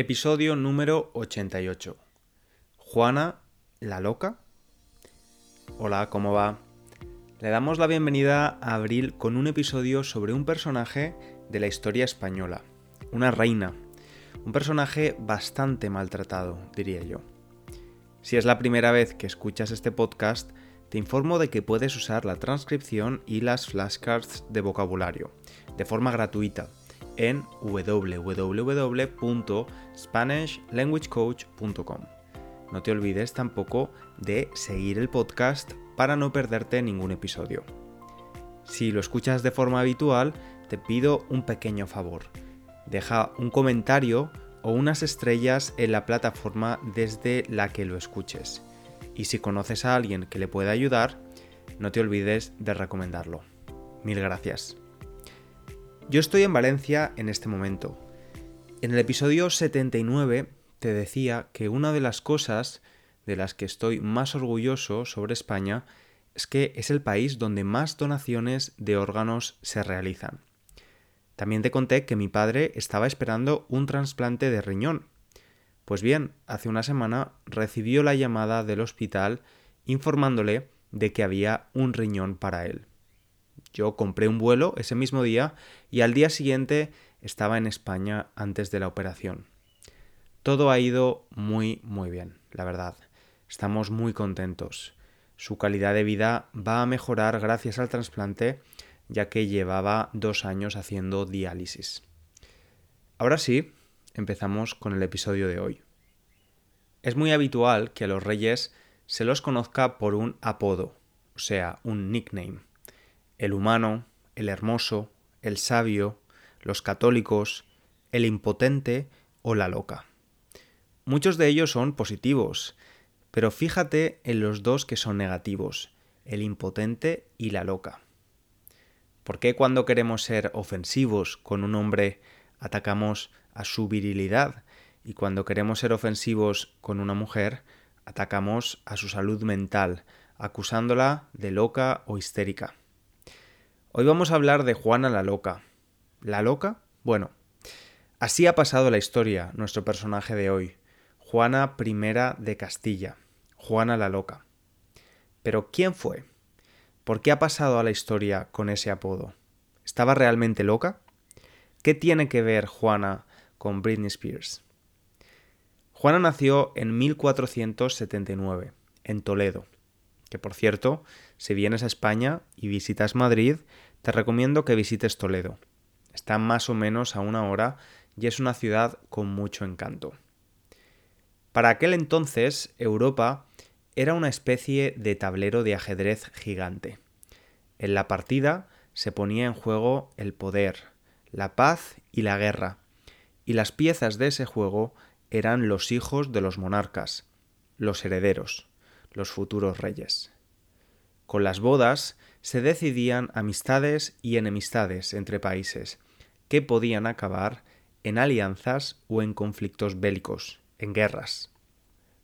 Episodio número 88. Juana la loca. Hola, ¿cómo va? Le damos la bienvenida a Abril con un episodio sobre un personaje de la historia española, una reina, un personaje bastante maltratado, diría yo. Si es la primera vez que escuchas este podcast, te informo de que puedes usar la transcripción y las flashcards de vocabulario de forma gratuita en www.spanishlanguagecoach.com. No te olvides tampoco de seguir el podcast para no perderte ningún episodio. Si lo escuchas de forma habitual, te pido un pequeño favor. Deja un comentario o unas estrellas en la plataforma desde la que lo escuches y si conoces a alguien que le pueda ayudar, no te olvides de recomendarlo. Mil gracias. Yo estoy en Valencia en este momento. En el episodio 79 te decía que una de las cosas de las que estoy más orgulloso sobre España es que es el país donde más donaciones de órganos se realizan. También te conté que mi padre estaba esperando un trasplante de riñón pues bien, hace una semana recibió la llamada del hospital informándole de que había un riñón para él. Yo compré un vuelo ese mismo día y al día siguiente estaba en España antes de la operación. Todo ha ido muy, muy bien, la verdad. Estamos muy contentos. Su calidad de vida va a mejorar gracias al trasplante, ya que llevaba dos años haciendo diálisis. Ahora sí, empezamos con el episodio de hoy. Es muy habitual que a los reyes se los conozca por un apodo, o sea, un nickname. El humano, el hermoso, el sabio, los católicos, el impotente o la loca. Muchos de ellos son positivos, pero fíjate en los dos que son negativos, el impotente y la loca. ¿Por qué cuando queremos ser ofensivos con un hombre atacamos a su virilidad y cuando queremos ser ofensivos con una mujer atacamos a su salud mental, acusándola de loca o histérica. Hoy vamos a hablar de Juana la loca. ¿La loca? Bueno, así ha pasado la historia, nuestro personaje de hoy, Juana I de Castilla, Juana la loca. Pero ¿quién fue? ¿Por qué ha pasado a la historia con ese apodo? ¿Estaba realmente loca? ¿Qué tiene que ver Juana con Britney Spears? Juana nació en 1479, en Toledo, que por cierto, si vienes a España y visitas Madrid, te recomiendo que visites Toledo. Está más o menos a una hora y es una ciudad con mucho encanto. Para aquel entonces, Europa era una especie de tablero de ajedrez gigante. En la partida se ponía en juego el poder, la paz y la guerra, y las piezas de ese juego eran los hijos de los monarcas, los herederos, los futuros reyes. Con las bodas se decidían amistades y enemistades entre países, que podían acabar en alianzas o en conflictos bélicos, en guerras.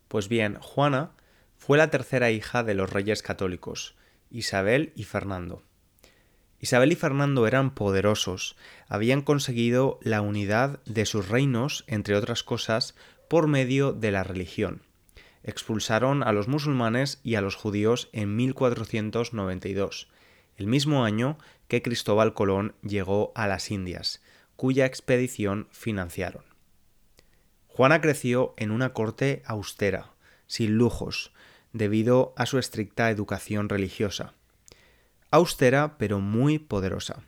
Pues bien, Juana fue la tercera hija de los reyes católicos, Isabel y Fernando. Isabel y Fernando eran poderosos, habían conseguido la unidad de sus reinos, entre otras cosas, por medio de la religión. Expulsaron a los musulmanes y a los judíos en 1492, el mismo año que Cristóbal Colón llegó a las Indias, cuya expedición financiaron. Juana creció en una corte austera, sin lujos, debido a su estricta educación religiosa austera pero muy poderosa.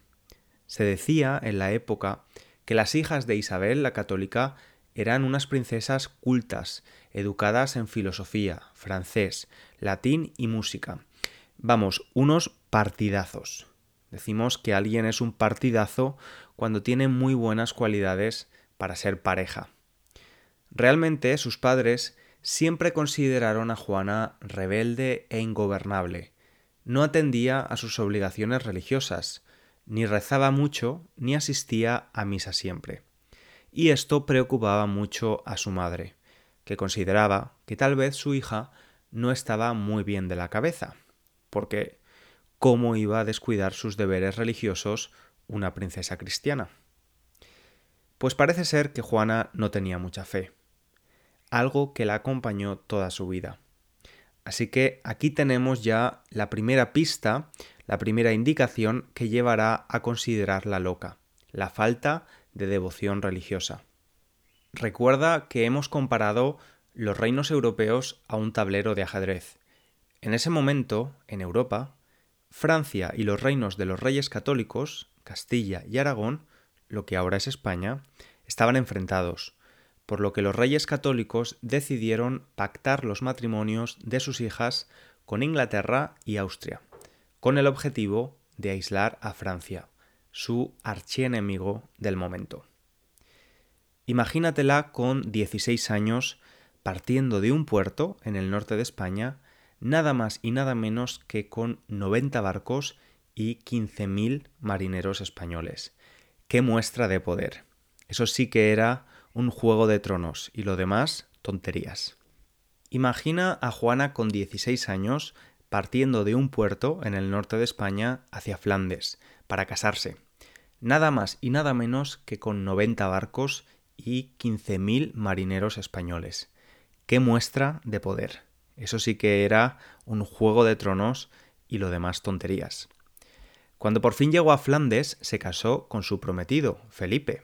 Se decía en la época que las hijas de Isabel la católica eran unas princesas cultas, educadas en filosofía, francés, latín y música. Vamos, unos partidazos. Decimos que alguien es un partidazo cuando tiene muy buenas cualidades para ser pareja. Realmente sus padres siempre consideraron a Juana rebelde e ingobernable, no atendía a sus obligaciones religiosas, ni rezaba mucho, ni asistía a misa siempre. Y esto preocupaba mucho a su madre, que consideraba que tal vez su hija no estaba muy bien de la cabeza, porque ¿cómo iba a descuidar sus deberes religiosos una princesa cristiana? Pues parece ser que Juana no tenía mucha fe, algo que la acompañó toda su vida. Así que aquí tenemos ya la primera pista, la primera indicación que llevará a considerarla loca, la falta de devoción religiosa. Recuerda que hemos comparado los reinos europeos a un tablero de ajedrez. En ese momento, en Europa, Francia y los reinos de los reyes católicos, Castilla y Aragón, lo que ahora es España, estaban enfrentados, por lo que los reyes católicos decidieron pactar los matrimonios de sus hijas con Inglaterra y Austria, con el objetivo de aislar a Francia, su archienemigo del momento. Imagínatela con 16 años partiendo de un puerto en el norte de España, nada más y nada menos que con 90 barcos y 15.000 marineros españoles. ¡Qué muestra de poder! Eso sí que era un juego de tronos y lo demás tonterías. Imagina a Juana con 16 años partiendo de un puerto en el norte de España hacia Flandes para casarse. Nada más y nada menos que con 90 barcos y 15.000 marineros españoles. ¡Qué muestra de poder! Eso sí que era un juego de tronos y lo demás tonterías. Cuando por fin llegó a Flandes, se casó con su prometido, Felipe.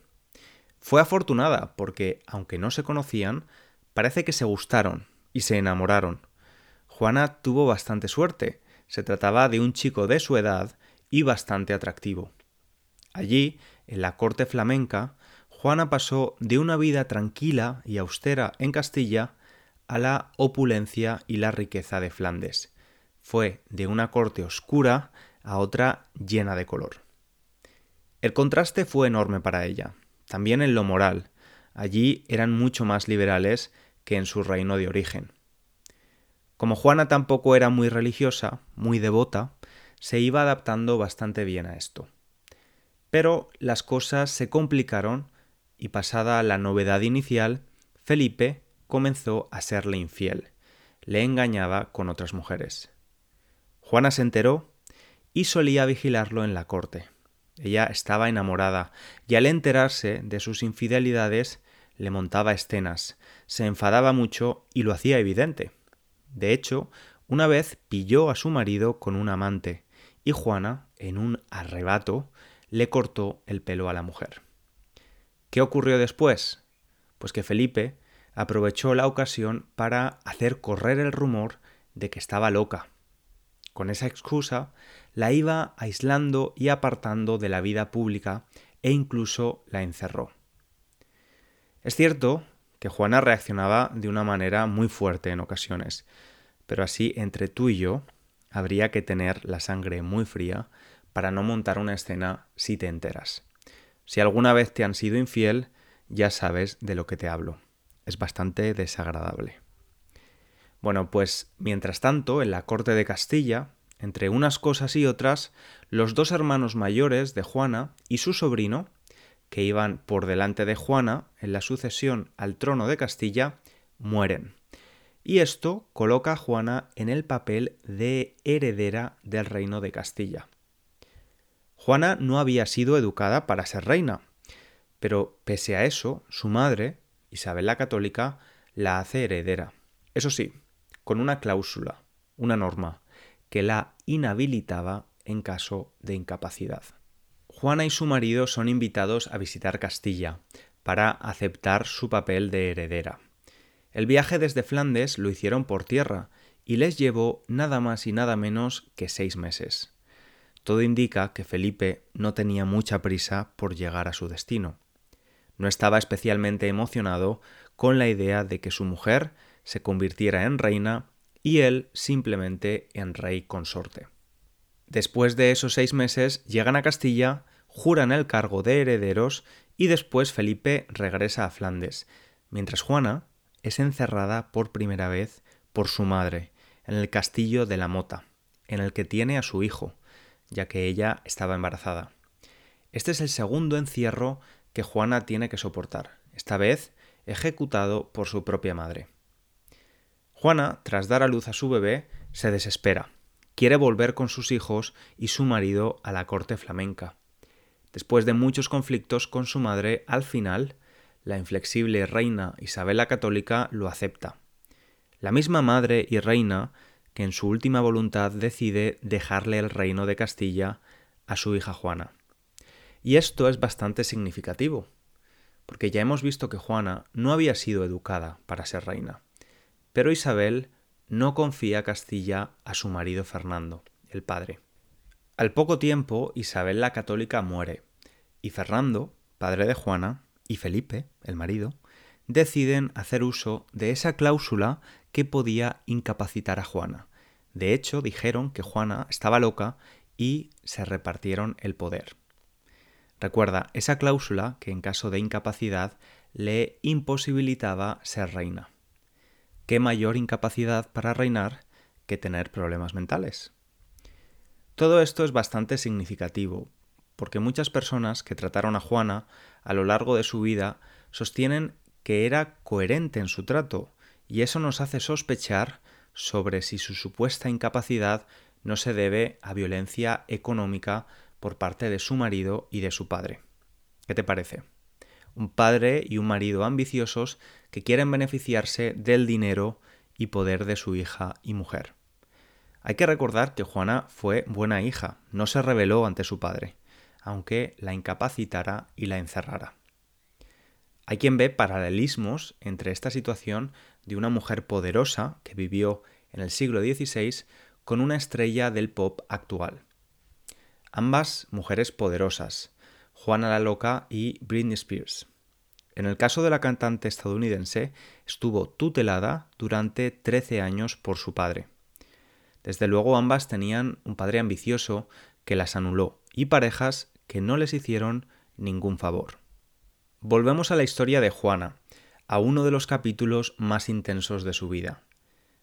Fue afortunada porque, aunque no se conocían, parece que se gustaron y se enamoraron. Juana tuvo bastante suerte. Se trataba de un chico de su edad y bastante atractivo. Allí, en la corte flamenca, Juana pasó de una vida tranquila y austera en Castilla a la opulencia y la riqueza de Flandes. Fue de una corte oscura a otra llena de color. El contraste fue enorme para ella, también en lo moral. Allí eran mucho más liberales que en su reino de origen. Como Juana tampoco era muy religiosa, muy devota, se iba adaptando bastante bien a esto. Pero las cosas se complicaron y pasada la novedad inicial, Felipe comenzó a serle infiel, le engañaba con otras mujeres. Juana se enteró y solía vigilarlo en la corte. Ella estaba enamorada, y al enterarse de sus infidelidades le montaba escenas, se enfadaba mucho y lo hacía evidente. De hecho, una vez pilló a su marido con un amante, y Juana, en un arrebato, le cortó el pelo a la mujer. ¿Qué ocurrió después? Pues que Felipe aprovechó la ocasión para hacer correr el rumor de que estaba loca con esa excusa, la iba aislando y apartando de la vida pública e incluso la encerró. Es cierto que Juana reaccionaba de una manera muy fuerte en ocasiones, pero así entre tú y yo habría que tener la sangre muy fría para no montar una escena si te enteras. Si alguna vez te han sido infiel, ya sabes de lo que te hablo. Es bastante desagradable. Bueno, pues mientras tanto, en la corte de Castilla, entre unas cosas y otras, los dos hermanos mayores de Juana y su sobrino, que iban por delante de Juana en la sucesión al trono de Castilla, mueren. Y esto coloca a Juana en el papel de heredera del reino de Castilla. Juana no había sido educada para ser reina, pero pese a eso, su madre, Isabel la Católica, la hace heredera. Eso sí, con una cláusula, una norma, que la inhabilitaba en caso de incapacidad. Juana y su marido son invitados a visitar Castilla para aceptar su papel de heredera. El viaje desde Flandes lo hicieron por tierra y les llevó nada más y nada menos que seis meses. Todo indica que Felipe no tenía mucha prisa por llegar a su destino. No estaba especialmente emocionado con la idea de que su mujer se convirtiera en reina y él simplemente en rey consorte. Después de esos seis meses llegan a Castilla, juran el cargo de herederos y después Felipe regresa a Flandes, mientras Juana es encerrada por primera vez por su madre en el castillo de la Mota, en el que tiene a su hijo, ya que ella estaba embarazada. Este es el segundo encierro que Juana tiene que soportar, esta vez ejecutado por su propia madre. Juana, tras dar a luz a su bebé, se desespera. Quiere volver con sus hijos y su marido a la corte flamenca. Después de muchos conflictos con su madre, al final, la inflexible reina Isabel la Católica lo acepta. La misma madre y reina que en su última voluntad decide dejarle el reino de Castilla a su hija Juana. Y esto es bastante significativo, porque ya hemos visto que Juana no había sido educada para ser reina, pero Isabel no confía Castilla a su marido Fernando, el padre. Al poco tiempo, Isabel la Católica muere, y Fernando, padre de Juana, y Felipe, el marido, deciden hacer uso de esa cláusula que podía incapacitar a Juana. De hecho, dijeron que Juana estaba loca y se repartieron el poder. Recuerda, esa cláusula que en caso de incapacidad le imposibilitaba ser reina. ¿Qué mayor incapacidad para reinar que tener problemas mentales? Todo esto es bastante significativo, porque muchas personas que trataron a Juana a lo largo de su vida sostienen que era coherente en su trato, y eso nos hace sospechar sobre si su supuesta incapacidad no se debe a violencia económica por parte de su marido y de su padre. ¿Qué te parece? Un padre y un marido ambiciosos que quieren beneficiarse del dinero y poder de su hija y mujer. Hay que recordar que Juana fue buena hija, no se rebeló ante su padre, aunque la incapacitara y la encerrara. Hay quien ve paralelismos entre esta situación de una mujer poderosa que vivió en el siglo XVI con una estrella del pop actual. Ambas mujeres poderosas, Juana la Loca y Britney Spears. En el caso de la cantante estadounidense, estuvo tutelada durante 13 años por su padre. Desde luego ambas tenían un padre ambicioso que las anuló y parejas que no les hicieron ningún favor. Volvemos a la historia de Juana, a uno de los capítulos más intensos de su vida.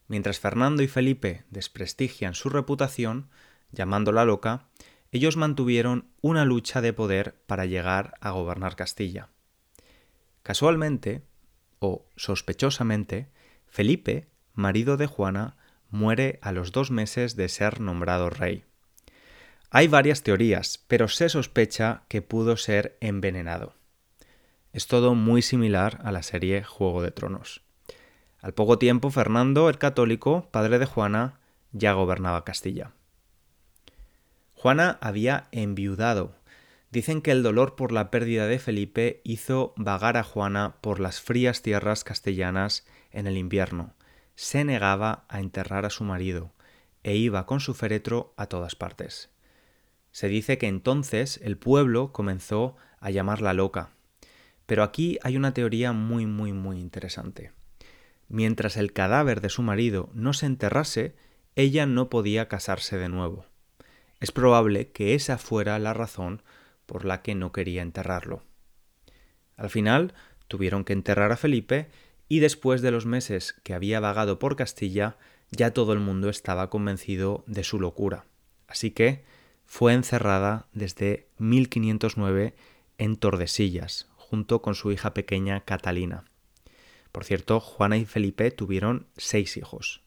Mientras Fernando y Felipe desprestigian su reputación, llamándola loca, ellos mantuvieron una lucha de poder para llegar a gobernar Castilla. Casualmente, o sospechosamente, Felipe, marido de Juana, muere a los dos meses de ser nombrado rey. Hay varias teorías, pero se sospecha que pudo ser envenenado. Es todo muy similar a la serie Juego de Tronos. Al poco tiempo, Fernando el Católico, padre de Juana, ya gobernaba Castilla. Juana había enviudado. Dicen que el dolor por la pérdida de Felipe hizo vagar a Juana por las frías tierras castellanas en el invierno, se negaba a enterrar a su marido e iba con su féretro a todas partes. Se dice que entonces el pueblo comenzó a llamarla loca. Pero aquí hay una teoría muy muy muy interesante. Mientras el cadáver de su marido no se enterrase, ella no podía casarse de nuevo. Es probable que esa fuera la razón por la que no quería enterrarlo. Al final tuvieron que enterrar a Felipe y después de los meses que había vagado por Castilla, ya todo el mundo estaba convencido de su locura. Así que fue encerrada desde 1509 en Tordesillas, junto con su hija pequeña Catalina. Por cierto, Juana y Felipe tuvieron seis hijos.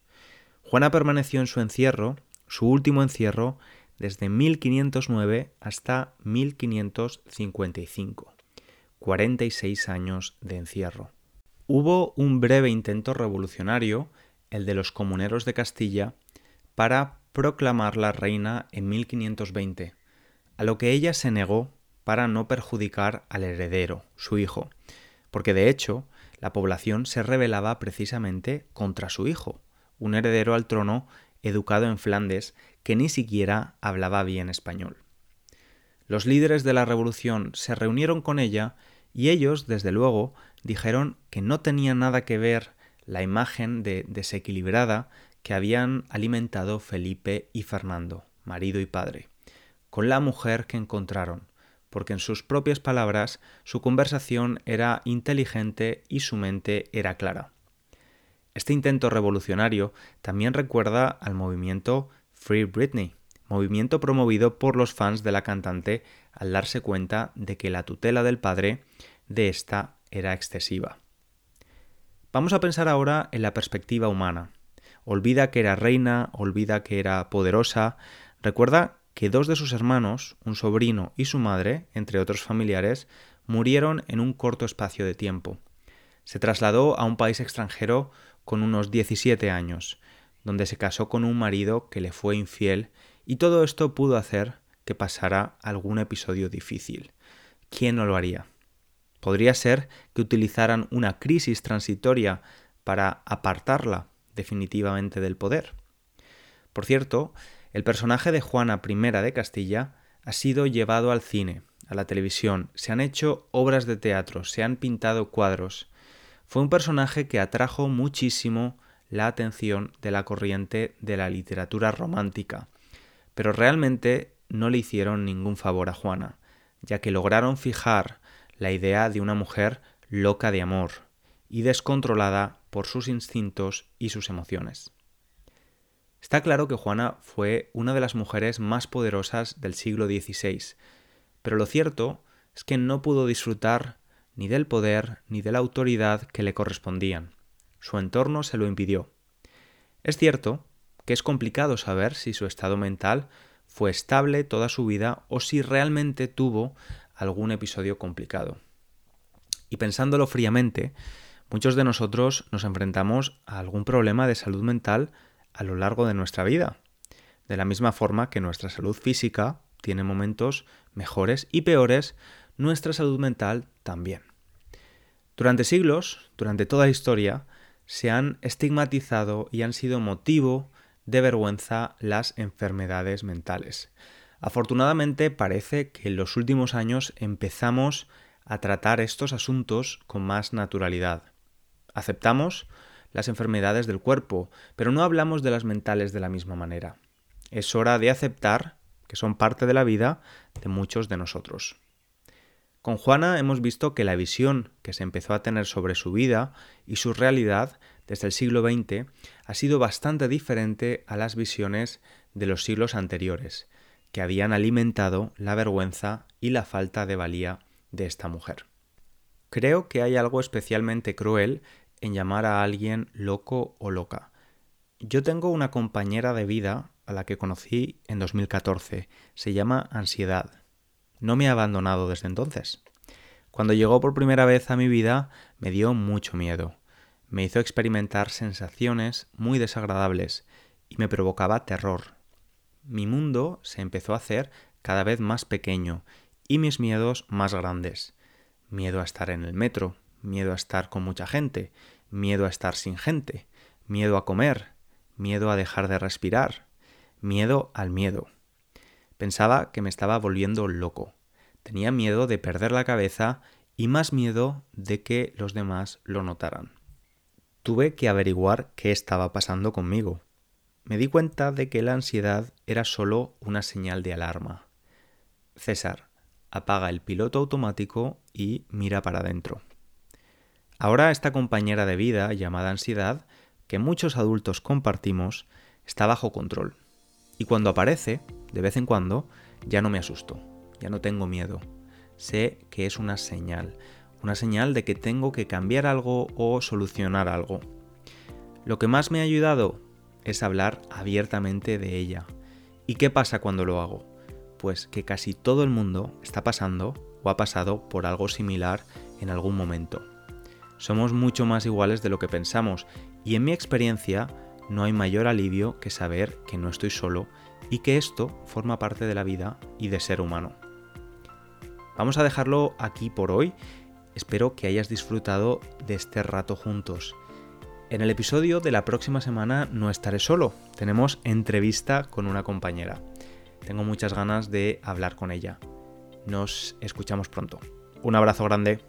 Juana permaneció en su encierro, su último encierro, desde 1509 hasta 1555. 46 años de encierro. Hubo un breve intento revolucionario, el de los comuneros de Castilla, para proclamarla reina en 1520, a lo que ella se negó para no perjudicar al heredero, su hijo, porque de hecho la población se rebelaba precisamente contra su hijo, un heredero al trono educado en Flandes que ni siquiera hablaba bien español. Los líderes de la revolución se reunieron con ella y ellos, desde luego, dijeron que no tenía nada que ver la imagen de desequilibrada que habían alimentado Felipe y Fernando, marido y padre, con la mujer que encontraron, porque en sus propias palabras su conversación era inteligente y su mente era clara. Este intento revolucionario también recuerda al movimiento Free Britney, movimiento promovido por los fans de la cantante al darse cuenta de que la tutela del padre de esta era excesiva. Vamos a pensar ahora en la perspectiva humana. Olvida que era reina, olvida que era poderosa, recuerda que dos de sus hermanos, un sobrino y su madre, entre otros familiares, murieron en un corto espacio de tiempo. Se trasladó a un país extranjero con unos 17 años, donde se casó con un marido que le fue infiel y todo esto pudo hacer que pasara algún episodio difícil. ¿Quién no lo haría? Podría ser que utilizaran una crisis transitoria para apartarla definitivamente del poder. Por cierto, el personaje de Juana I de Castilla ha sido llevado al cine, a la televisión, se han hecho obras de teatro, se han pintado cuadros. Fue un personaje que atrajo muchísimo la atención de la corriente de la literatura romántica, pero realmente no le hicieron ningún favor a Juana, ya que lograron fijar la idea de una mujer loca de amor y descontrolada por sus instintos y sus emociones. Está claro que Juana fue una de las mujeres más poderosas del siglo XVI, pero lo cierto es que no pudo disfrutar ni del poder ni de la autoridad que le correspondían. Su entorno se lo impidió. Es cierto que es complicado saber si su estado mental fue estable toda su vida o si realmente tuvo algún episodio complicado. Y pensándolo fríamente, muchos de nosotros nos enfrentamos a algún problema de salud mental a lo largo de nuestra vida, de la misma forma que nuestra salud física tiene momentos mejores y peores, nuestra salud mental también. Durante siglos, durante toda la historia, se han estigmatizado y han sido motivo de vergüenza las enfermedades mentales. Afortunadamente parece que en los últimos años empezamos a tratar estos asuntos con más naturalidad. Aceptamos las enfermedades del cuerpo, pero no hablamos de las mentales de la misma manera. Es hora de aceptar que son parte de la vida de muchos de nosotros. Con Juana hemos visto que la visión que se empezó a tener sobre su vida y su realidad desde el siglo XX ha sido bastante diferente a las visiones de los siglos anteriores, que habían alimentado la vergüenza y la falta de valía de esta mujer. Creo que hay algo especialmente cruel en llamar a alguien loco o loca. Yo tengo una compañera de vida a la que conocí en 2014. Se llama ansiedad. No me ha abandonado desde entonces. Cuando llegó por primera vez a mi vida me dio mucho miedo. Me hizo experimentar sensaciones muy desagradables y me provocaba terror. Mi mundo se empezó a hacer cada vez más pequeño y mis miedos más grandes. Miedo a estar en el metro, miedo a estar con mucha gente, miedo a estar sin gente, miedo a comer, miedo a dejar de respirar, miedo al miedo. Pensaba que me estaba volviendo loco. Tenía miedo de perder la cabeza y más miedo de que los demás lo notaran. Tuve que averiguar qué estaba pasando conmigo. Me di cuenta de que la ansiedad era solo una señal de alarma. César, apaga el piloto automático y mira para adentro. Ahora esta compañera de vida llamada ansiedad, que muchos adultos compartimos, está bajo control. Y cuando aparece, de vez en cuando, ya no me asusto, ya no tengo miedo. Sé que es una señal, una señal de que tengo que cambiar algo o solucionar algo. Lo que más me ha ayudado es hablar abiertamente de ella. ¿Y qué pasa cuando lo hago? Pues que casi todo el mundo está pasando o ha pasado por algo similar en algún momento. Somos mucho más iguales de lo que pensamos y en mi experiencia no hay mayor alivio que saber que no estoy solo y que esto forma parte de la vida y de ser humano. Vamos a dejarlo aquí por hoy. Espero que hayas disfrutado de este rato juntos. En el episodio de la próxima semana no estaré solo, tenemos entrevista con una compañera. Tengo muchas ganas de hablar con ella. Nos escuchamos pronto. Un abrazo grande.